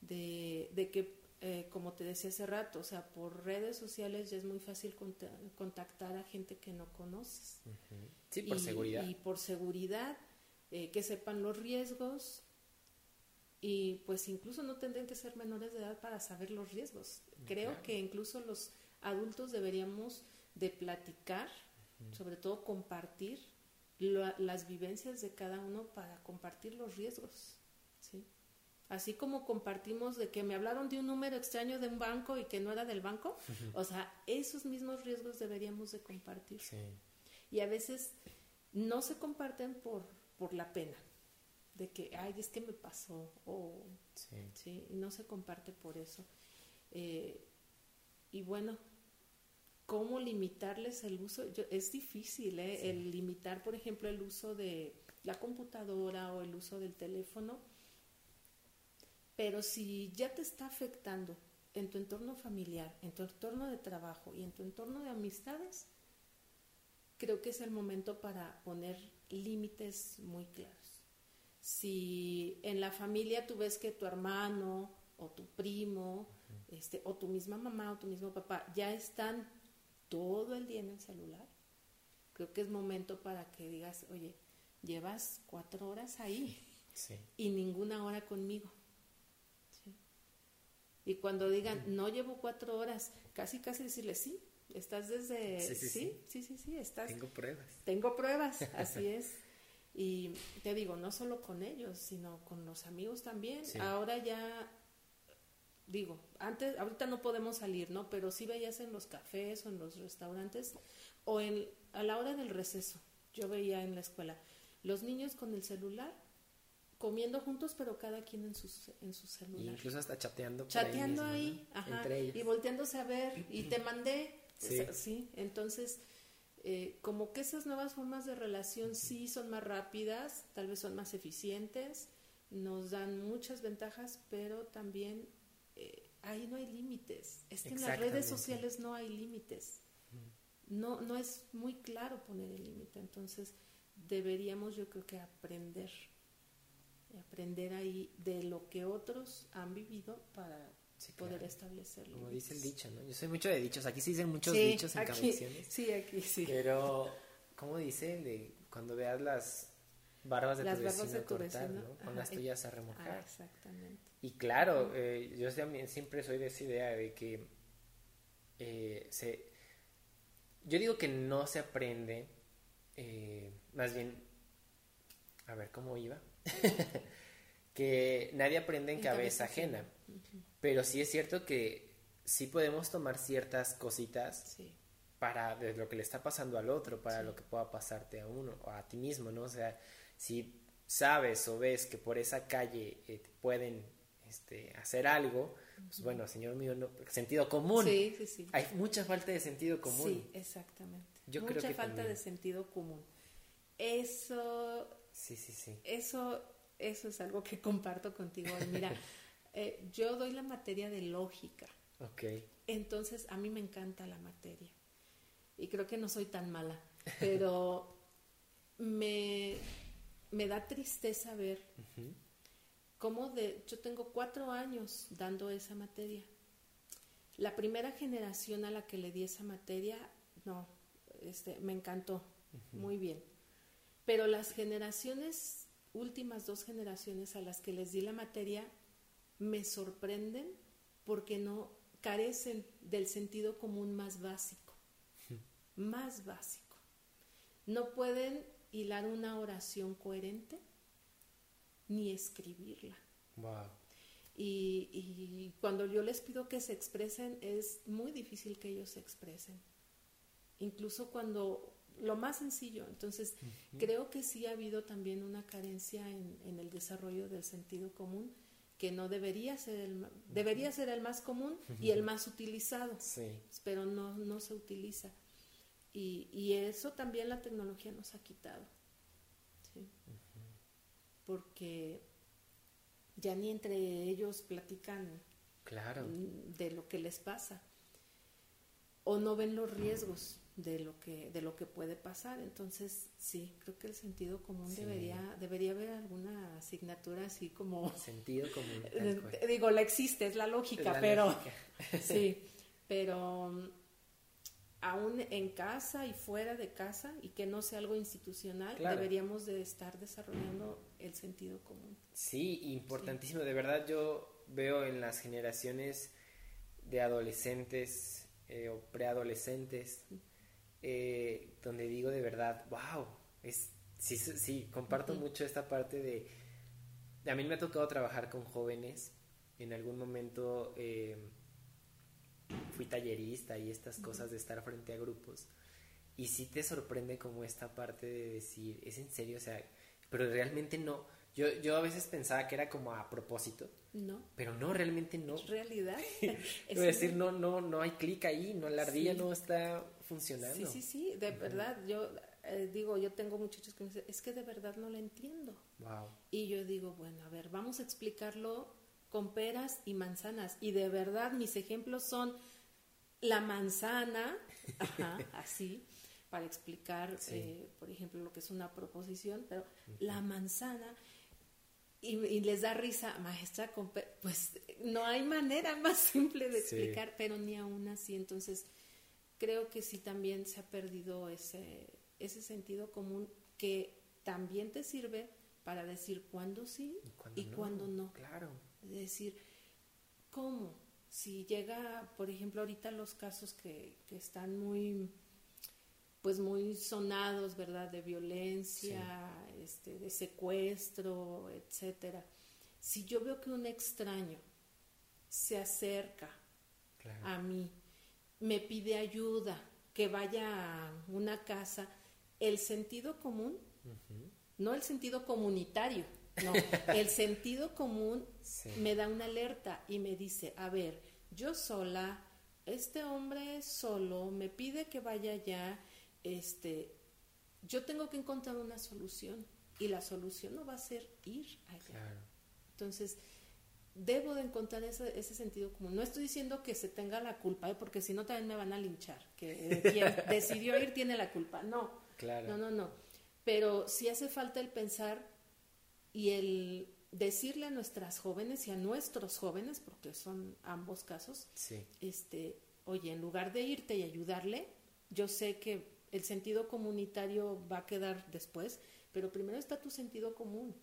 De, de que eh, como te decía hace rato, o sea, por redes sociales ya es muy fácil contactar a gente que no conoces. Sí, por seguridad. Y por seguridad, eh, que sepan los riesgos y pues incluso no tendrían que ser menores de edad para saber los riesgos. Creo que incluso los adultos deberíamos de platicar, sobre todo compartir las vivencias de cada uno para compartir los riesgos. ¿Sí? Así como compartimos de que me hablaron de un número extraño de un banco y que no era del banco, o sea, esos mismos riesgos deberíamos de compartir. Y a veces no se comparten por, por la pena, de que, ay, es que me pasó, o sí. no se comparte por eso. Eh, y bueno, ¿cómo limitarles el uso? es difícil, ¿eh? El limitar, por ejemplo, el uso de la computadora o el uso del teléfono pero si ya te está afectando en tu entorno familiar, en tu entorno de trabajo y en tu entorno de amistades, creo que es el momento para poner límites muy claros. Si en la familia tú ves que tu hermano o tu primo, este, o tu misma mamá o tu mismo papá ya están todo el día en el celular, creo que es momento para que digas, oye, llevas cuatro horas ahí y ninguna hora conmigo. Y cuando digan, no llevo cuatro horas, casi, casi decirle, sí, estás desde... Sí, sí, sí, sí, estás... Tengo pruebas. Tengo pruebas, así es. Y te digo, no solo con ellos, sino con los amigos también. Ahora ya, digo, antes, ahorita no podemos salir, ¿no? Pero sí veías en los cafés o en los restaurantes o en, a la hora del receso. Yo veía en la escuela los niños con el celular comiendo juntos, pero cada quien en, sus, en su celular. incluso hasta chateando. chateando ahí, ajá, y volteándose a ver, y te mandé. Sí, entonces, eh, como que esas nuevas formas de relación sí son más rápidas, tal vez son más eficientes, nos dan muchas ventajas, pero también eh, ahí no hay límites. Es que en las redes sociales no hay límites. No, no es muy claro poner el límite, entonces deberíamos yo creo que aprender aprender ahí de lo que otros han vivido para poder establecerlo. Como dice el dicho, ¿no? Yo soy mucho de dichos. Aquí se dicen muchos dichos en aquí, Sí, aquí sí. Pero, ¿cómo dicen? De cuando veas las barbas de tu vecino de cortar, ¿no? Con las tuyas a remojar. Ah, exactamente. Y claro, eh, yo también siempre soy de esa idea de que eh, se... Yo digo que no se aprende, eh, más bien, a ver, ¿cómo iba? que nadie aprende en, cabeza, ajena. Pero sí es cierto que sí podemos tomar ciertas cositas para de lo que le está pasando al otro, para lo que pueda pasarte a uno o a ti mismo, ¿no? O sea, si sabes o ves que por esa calle eh, pueden este, hacer algo, pues bueno, señor mío, no, sentido común. Sí, sí, sí. Hay mucha falta de sentido común. Sí, exactamente. Yo mucha creo que falta de sentido común. Eso Sí, sí, sí. Eso, eso es algo que comparto contigo. Mira, eh, yo doy la materia de lógica. Ok. Entonces, a mí me encanta la materia. Y creo que no soy tan mala, pero me, me da tristeza ver cómo de, yo tengo cuatro años dando esa materia. La primera generación a la que le di esa materia, no, este, me encantó, muy bien. Pero las generaciones, últimas dos generaciones a las que les di la materia, me sorprenden porque no carecen del sentido común más básico, más básico. No pueden hilar una oración coherente ni escribirla. Y, y, cuando yo les pido que se expresen, es muy difícil que ellos se expresen. Incluso cuando lo más sencillo. Entonces, creo que sí ha habido también una carencia en, el desarrollo del sentido común que no debería ser el, debería ser el más común y el más utilizado, pero no, no se utiliza. Y, y, eso también la tecnología nos ha quitado. Porque ya ni entre ellos platican claro. de lo que les pasa o no ven los riesgos de lo que de lo que puede pasar. Entonces sí creo que el sentido común debería debería haber alguna asignatura así como sentido común eh, digo la existe es la lógica pero sí pero mm, aún en casa y fuera de casa y que no sea algo institucional deberíamos de estar desarrollando el sentido común. Sí importantísimo. De verdad yo veo en las generaciones de adolescentes eh, o preadolescentes eh, donde digo de verdad, wow, es, sí, sí, comparto mucho esta parte de, a mí me ha tocado trabajar con jóvenes, en algún momento eh, fui tallerista y estas cosas de estar frente a grupos, y sí te sorprende como esta parte de decir, es en serio, o sea, pero realmente no, yo, yo a veces pensaba que era como a propósito. No. Pero no, realmente no. Es realidad. es decir, no, no, no hay clic ahí, no, la ardilla no está funcionando. Sí, sí, sí, de verdad. Yo eh, digo, yo tengo muchachos que me dicen, es que de verdad no lo entiendo. Wow. Y yo digo, bueno, a ver, vamos a explicarlo con peras y manzanas. Y de verdad, mis ejemplos son la manzana, ajá, así, para explicar, eh, por ejemplo, lo que es una proposición, pero la manzana y, les da risa, maestra, pues no hay manera más simple de explicar, pero ni aún así. Entonces, creo que sí también se ha perdido ese, ese sentido común que también te sirve para decir cuándo sí y cuándo, no, Claro. Es decir, ¿cómo? Si llega, por ejemplo, ahorita los casos que, que están muy pues muy sonados, ¿verdad? De violencia, este, de secuestro, etcétera. Si yo veo que un extraño se acerca a mí, me pide ayuda, que vaya a una casa, el sentido común, no el sentido comunitario, no, el sentido común me da una alerta y me dice, a ver, yo sola, este hombre solo me pide que vaya allá, este, yo tengo que encontrar una solución y la solución no va a ser ir allá. Entonces, debo de encontrar ese, ese, sentido común. No estoy diciendo que se tenga la culpa, ¿eh? porque si no también me van a linchar, que quien decidió ir tiene la culpa. No, claro. no, no, no. Pero sí hace falta el pensar y el decirle a nuestras jóvenes y a nuestros jóvenes, porque son ambos casos, este, oye, en lugar de irte y ayudarle, yo sé que el sentido comunitario va a quedar después, pero primero está tu sentido común,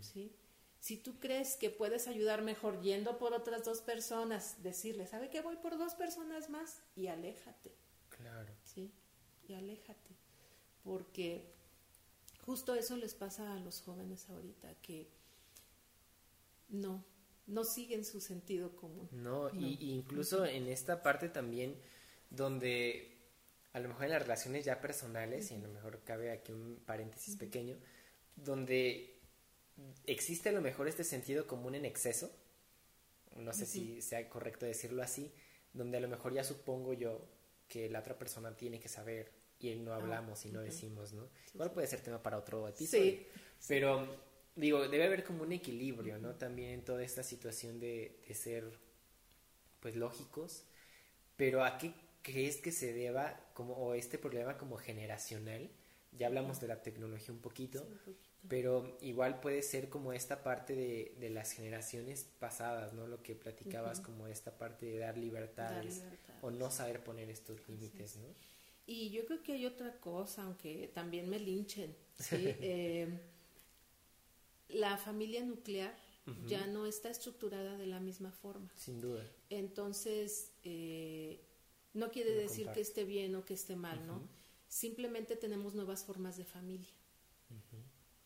¿sí? Si tú crees que puedes ayudar mejor yendo por otras dos personas, decirle, ¿sabe qué? Voy por dos personas más y aléjate. Claro. ¿Sí? Y aléjate. Porque justo eso les pasa a los jóvenes ahorita, que no, no siguen su sentido común. No, Y, incluso en esta parte también donde a lo mejor en las relaciones ya personales, y a lo mejor cabe aquí un paréntesis pequeño, donde existe a lo mejor este sentido común en exceso, no sé si sea correcto decirlo así, donde a lo mejor ya supongo yo que la otra persona tiene que saber y no ah, hablamos y no decimos, ¿no? Igual puede ser tema para otro episodio. Sí. Pero digo, debe haber como un equilibrio, ¿no? También en toda esta situación de, de ser pues lógicos, pero ¿a qué crees que se deba como o este problema como generacional? Ya hablamos de la tecnología un poquito, pero igual puede ser como esta parte de, de, las generaciones pasadas, ¿no? Lo que platicabas como esta parte de dar libertades, o no saber poner estos límites, ¿no? Y yo creo que hay otra cosa, aunque también me linchen, ¿sí? Eh, la familia nuclear ya no está estructurada de la misma forma. Sin duda. Entonces, eh, no quiere decir que esté bien o que esté mal, ¿no? Simplemente tenemos nuevas formas de familia.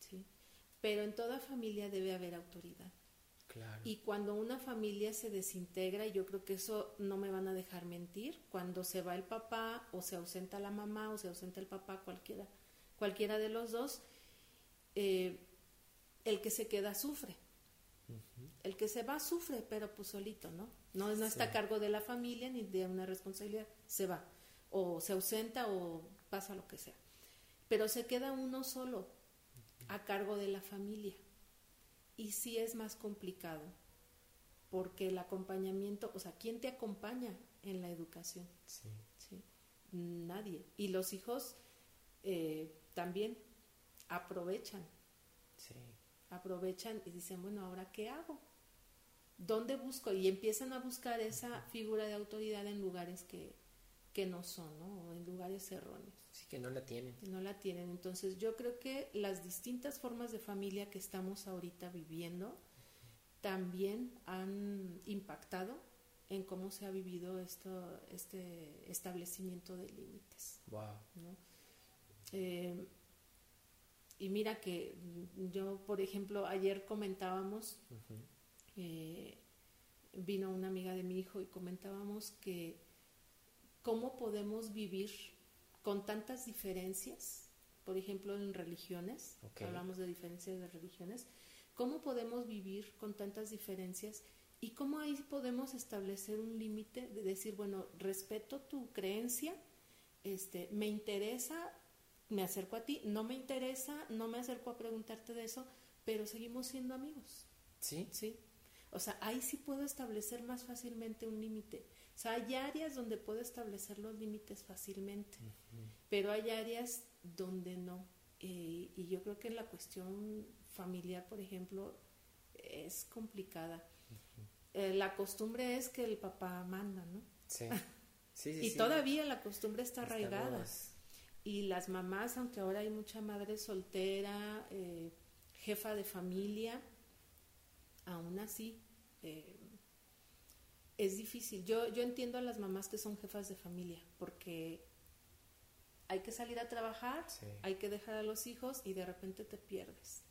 ¿sí? Pero en toda familia debe haber autoridad. Claro. Y cuando una familia se desintegra, y yo creo que eso no me van a dejar mentir, cuando se va el papá o se ausenta la mamá o se ausenta el papá, cualquiera, cualquiera de los dos, eh, el que se queda sufre. El que se va sufre, pero pues solito, ¿no? No, no está a cargo de la familia ni de una responsabilidad, se va. O se ausenta o pasa lo que sea. Pero se queda uno solo a cargo de la familia. Y sí es más complicado, porque el acompañamiento, o sea, ¿quién te acompaña en la educación? Sí. Nadie. Y los hijos eh, también aprovechan. Sí. Aprovechan y dicen, bueno, ¿ahora qué hago? ¿Dónde busco? Y empiezan a buscar esa figura de autoridad en lugares que, que no son, ¿no? O en lugares erróneos. Sí, que no la tienen. Que no la tienen. Entonces yo creo que las distintas formas de familia que estamos ahorita viviendo también han impactado en cómo se ha vivido esto, este establecimiento de límites. Wow. Eh, y mira que yo, por ejemplo, ayer comentábamos, eh, vino una amiga de mi hijo y comentábamos que cómo podemos vivir con tantas diferencias, por ejemplo, en religiones, hablamos de diferencias de religiones, cómo podemos vivir con tantas diferencias y cómo ahí podemos establecer un límite de decir, bueno, respeto tu creencia, este, me interesa, me acerco a ti, no me interesa, no me acerco a preguntarte de eso, pero seguimos siendo amigos. Sí. Sí. O sea, ahí sí puedo establecer más fácilmente un límite. O sea, hay áreas donde puedo establecer los límites fácilmente, pero hay áreas donde no. Eh, y yo creo que la cuestión familiar, por ejemplo, es complicada. Eh, la costumbre es que el papá manda, ¿no? Sí. sí, y todavía la costumbre está arraigada. Y las mamás, aunque ahora hay mucha madre soltera, eh, jefa de familia, aún así es difícil. Yo, yo entiendo a las mamás que son jefas de familia, porque hay que salir a trabajar, hay que dejar a los hijos y de repente te pierdes.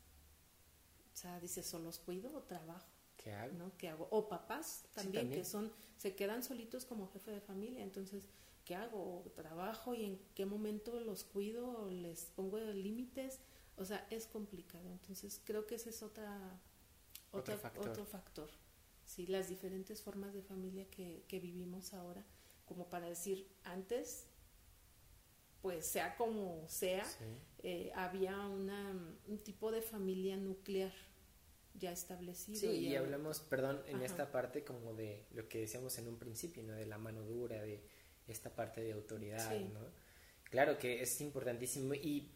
O sea, dices, ¿o los cuido o trabajo? ¿Qué hago? ¿no? ¿Qué hago? O papás también, que son, se quedan solitos como jefe de familia. Entonces, ¿qué hago? ¿Trabajo y en qué momento los cuido o les pongo límites? O sea, es complicado. Entonces, creo que ese es otra, otro, otro factor ¿sí? las diferentes formas de familia que, que vivimos ahora, como para decir, antes, pues sea como sea, eh, había una, un tipo de familia nuclear ya establecido. Sí, y, hablamos, perdón, en esta parte como de lo que decíamos en un principio, ¿no? De la mano dura, de esta parte de autoridad, ¿no? Claro que es importantísimo. Y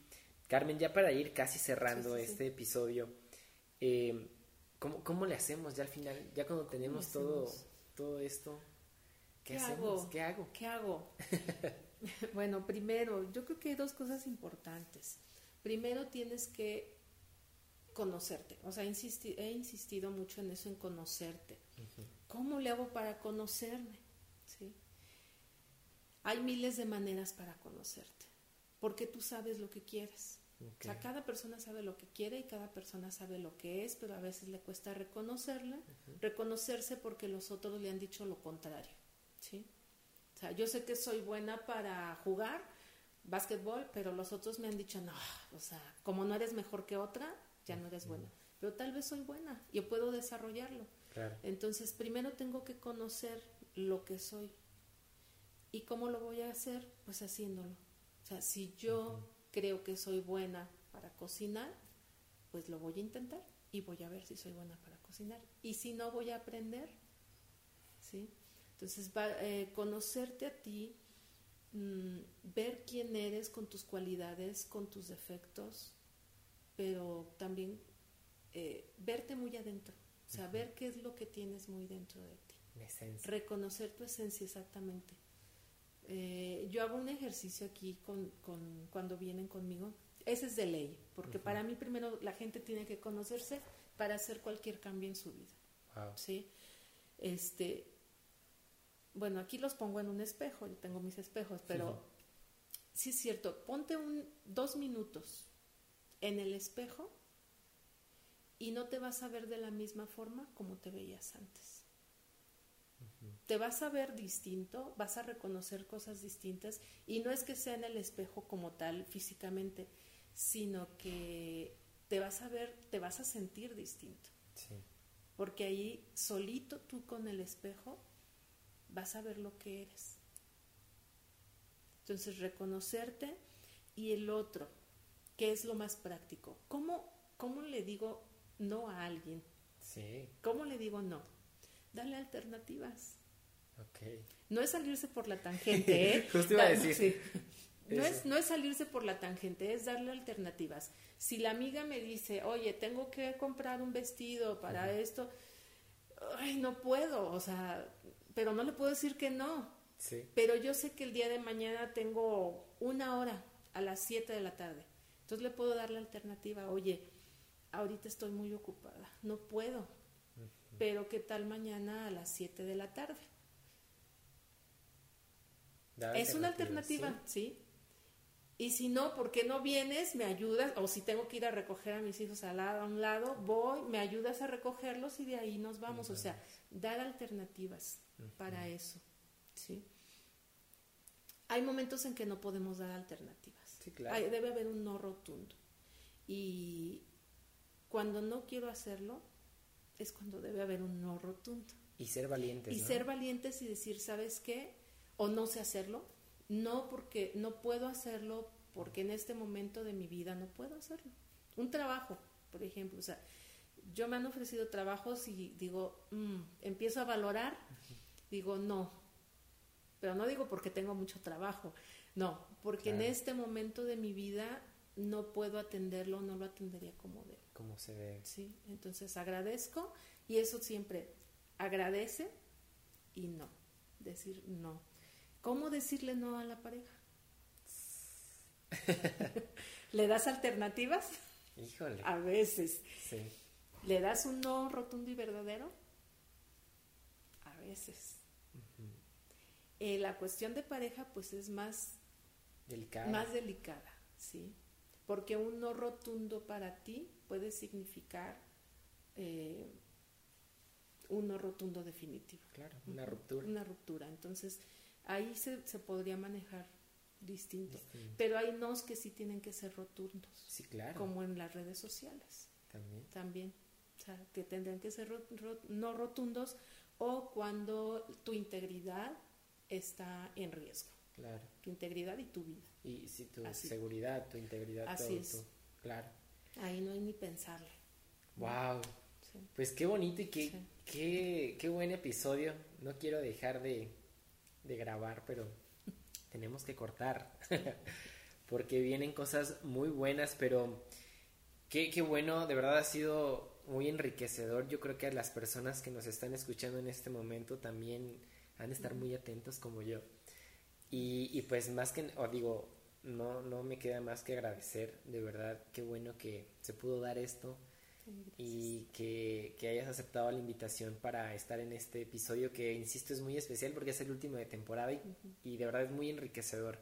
Carmen, ya para ir casi cerrando este episodio, eh, ¿Cómo, ¿Cómo le hacemos ya al final? Ya cuando tenemos todo, todo esto, ¿qué, hacemos? ¿Qué hago? ¿Qué hago? bueno, primero, yo creo que hay dos cosas importantes. Primero tienes que conocerte. O sea, he insistido mucho en eso, en conocerte. ¿Cómo le hago para conocerme? ¿Sí? Hay miles de maneras para conocerte, porque tú sabes lo que quieres. O sea, cada persona sabe lo que quiere y cada persona sabe lo que es, pero a veces le cuesta reconocerla, reconocerse porque los otros le han dicho lo contrario, ¿sí? O sea, yo sé que soy buena para jugar básquetbol, pero los otros me han dicho, no, o sea, como no eres mejor que otra, ya no eres buena. Pero tal vez soy buena, yo puedo desarrollarlo. Entonces, primero tengo que conocer lo que soy. ¿Y cómo lo voy a hacer? Pues haciéndolo. O sea, si yo creo que soy buena para cocinar, pues lo voy a intentar y voy a ver si soy buena para cocinar. Y si no, voy a aprender. ¿sí? Entonces, va, eh, conocerte a ti, mm, ver quién eres con tus cualidades, con tus defectos, pero también eh, verte muy adentro, saber qué es lo que tienes muy dentro de ti. Reconocer tu esencia exactamente. Eh, yo hago un ejercicio aquí con, con, cuando vienen conmigo. Ese es de ley, porque para mí primero la gente tiene que conocerse para hacer cualquier cambio en su vida. ¿sí? Este, bueno, aquí los pongo en un espejo, yo tengo mis espejos, pero sí, es cierto, ponte un, dos minutos en el espejo y no te vas a ver de la misma forma como te veías antes te vas a ver distinto, vas a reconocer cosas distintas y no es que sea en el espejo como tal físicamente, sino que te vas a ver, te vas a sentir distinto. porque ahí solito tú con el espejo vas a ver lo que eres. Entonces, reconocerte y el otro, que es lo más práctico. ¿Cómo, cómo le digo no a alguien? Sí. ¿Cómo le digo no? Dale alternativas. Ok. No es salirse por la tangente, ¿eh? Justo iba a decir. Sí. No es, no es salirse por la tangente, es darle alternativas. Si la amiga me dice, oye, tengo que comprar un vestido para esto, ay, no puedo, o sea, pero no le puedo decir que no. Sí. Pero yo sé que el día de mañana tengo una hora a las 7 de la tarde. Entonces le puedo dar la alternativa, oye, ahorita estoy muy ocupada, no puedo, pero ¿qué tal mañana a las 7 de la tarde? Es una alternativa, ¿sí? Y si no, ¿por qué no vienes? Me ayudas, o si tengo que ir a recoger a mis hijos al lado, a un lado, voy, me ayudas a recogerlos y de ahí nos vamos. O sea, dar alternativas para eso, ¿sí? Hay momentos en que no podemos dar alternativas. Sí, claro. Hay- debe haber un no rotundo. Y cuando no quiero hacerlo, es cuando debe haber un no rotundo. Y ser valientes. Y ¿no? ser valientes y decir, ¿sabes qué? O no sé hacerlo. No porque no puedo hacerlo porque en este momento de mi vida no puedo hacerlo. Un trabajo, por ejemplo, o sea, yo me han ofrecido trabajos y digo, mm, empiezo a valorar, digo, no. Pero no digo porque tengo mucho trabajo, no, porque en este momento de mi vida no puedo atenderlo, no lo atendería como debo. Como se debe. Sí, entonces agradezco y eso siempre agradece y no, decir no. ¿Cómo decirle no a la pareja? ¿Le das alternativas? Híjole. A veces. Sí. ¿Le das un no rotundo y verdadero? A veces. Eh, la cuestión de pareja pues es más Delicado. más delicada, ¿sí? Porque un no rotundo para ti puede significar eh, un no rotundo definitivo. Claro, una ruptura. Una ruptura. Entonces, ahí se, se podría manejar distinto. Distinto. Pero hay nos que sí tienen que ser rotundos, Sí, claro. como en las redes sociales También. también. O sea, que tendrían que ser no rotundos o cuando tu integridad está en riesgo. Claro. Tu integridad y tu vida. Y si tu Así. seguridad, tu integridad, Así todo. es. tu- Claro. Ahí no hay ni pensarle. Wow. Sí. Pues qué bonito y qué, Sí. qué, qué buen episodio. No quiero dejar de, de grabar, pero tenemos que cortar. Porque vienen cosas muy buenas, pero qué, qué bueno, de verdad ha sido muy enriquecedor. Yo creo que a las personas que nos están escuchando en este momento también han de estar muy atentos como yo. Y, y pues más que, o digo, no, no me queda más que agradecer, de verdad, qué bueno que se pudo dar esto y que, que hayas aceptado la invitación para estar en este episodio que, insisto, es muy especial porque es el último de temporada y, y de verdad es muy enriquecedor.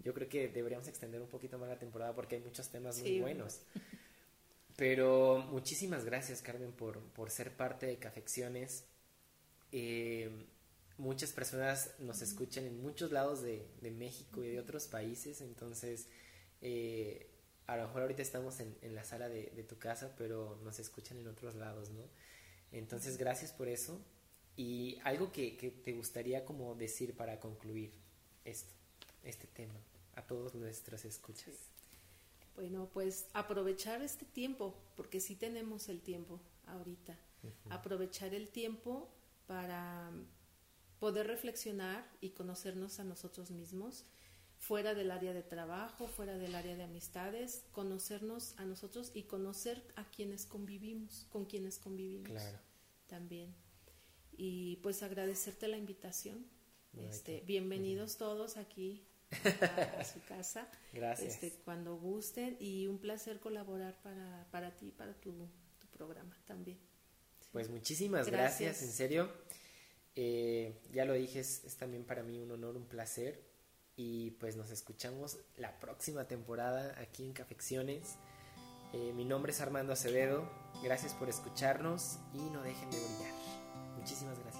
Yo creo que deberíamos extender un poquito más la temporada porque hay muchos temas muy buenos. Pero muchísimas gracias, Carmen, por, por ser parte de Cafecciones. Eh, muchas personas nos escuchan en muchos lados de, de México y de otros países, entonces eh, a lo mejor ahorita estamos en, en la sala de, de tu casa, pero nos escuchan en otros lados, ¿no? Entonces, gracias por eso. Y algo que, que te gustaría como decir para concluir esto, este tema, a todos nuestros escuchas. Bueno, pues aprovechar este tiempo, porque sí tenemos el tiempo ahorita. Aprovechar el tiempo para poder reflexionar y conocernos a nosotros mismos, fuera del área de trabajo, fuera del área de amistades, conocernos a nosotros y conocer a quienes convivimos, con quienes convivimos Claro. también. Y pues agradecerte la invitación. Este, bienvenidos todos aquí a, a su casa. Gracias. Este, cuando gusten y un placer colaborar para, para ti, para tu, tu programa también. Sí. Pues muchísimas gracias, Gracias. en serio. Eh, ya lo dije, es, también para mí un honor, un placer. Y pues nos escuchamos la próxima temporada aquí en Cafecciones. Eh, mi nombre es Armando Acevedo. Gracias por escucharnos y no dejen de brillar. Muchísimas gracias.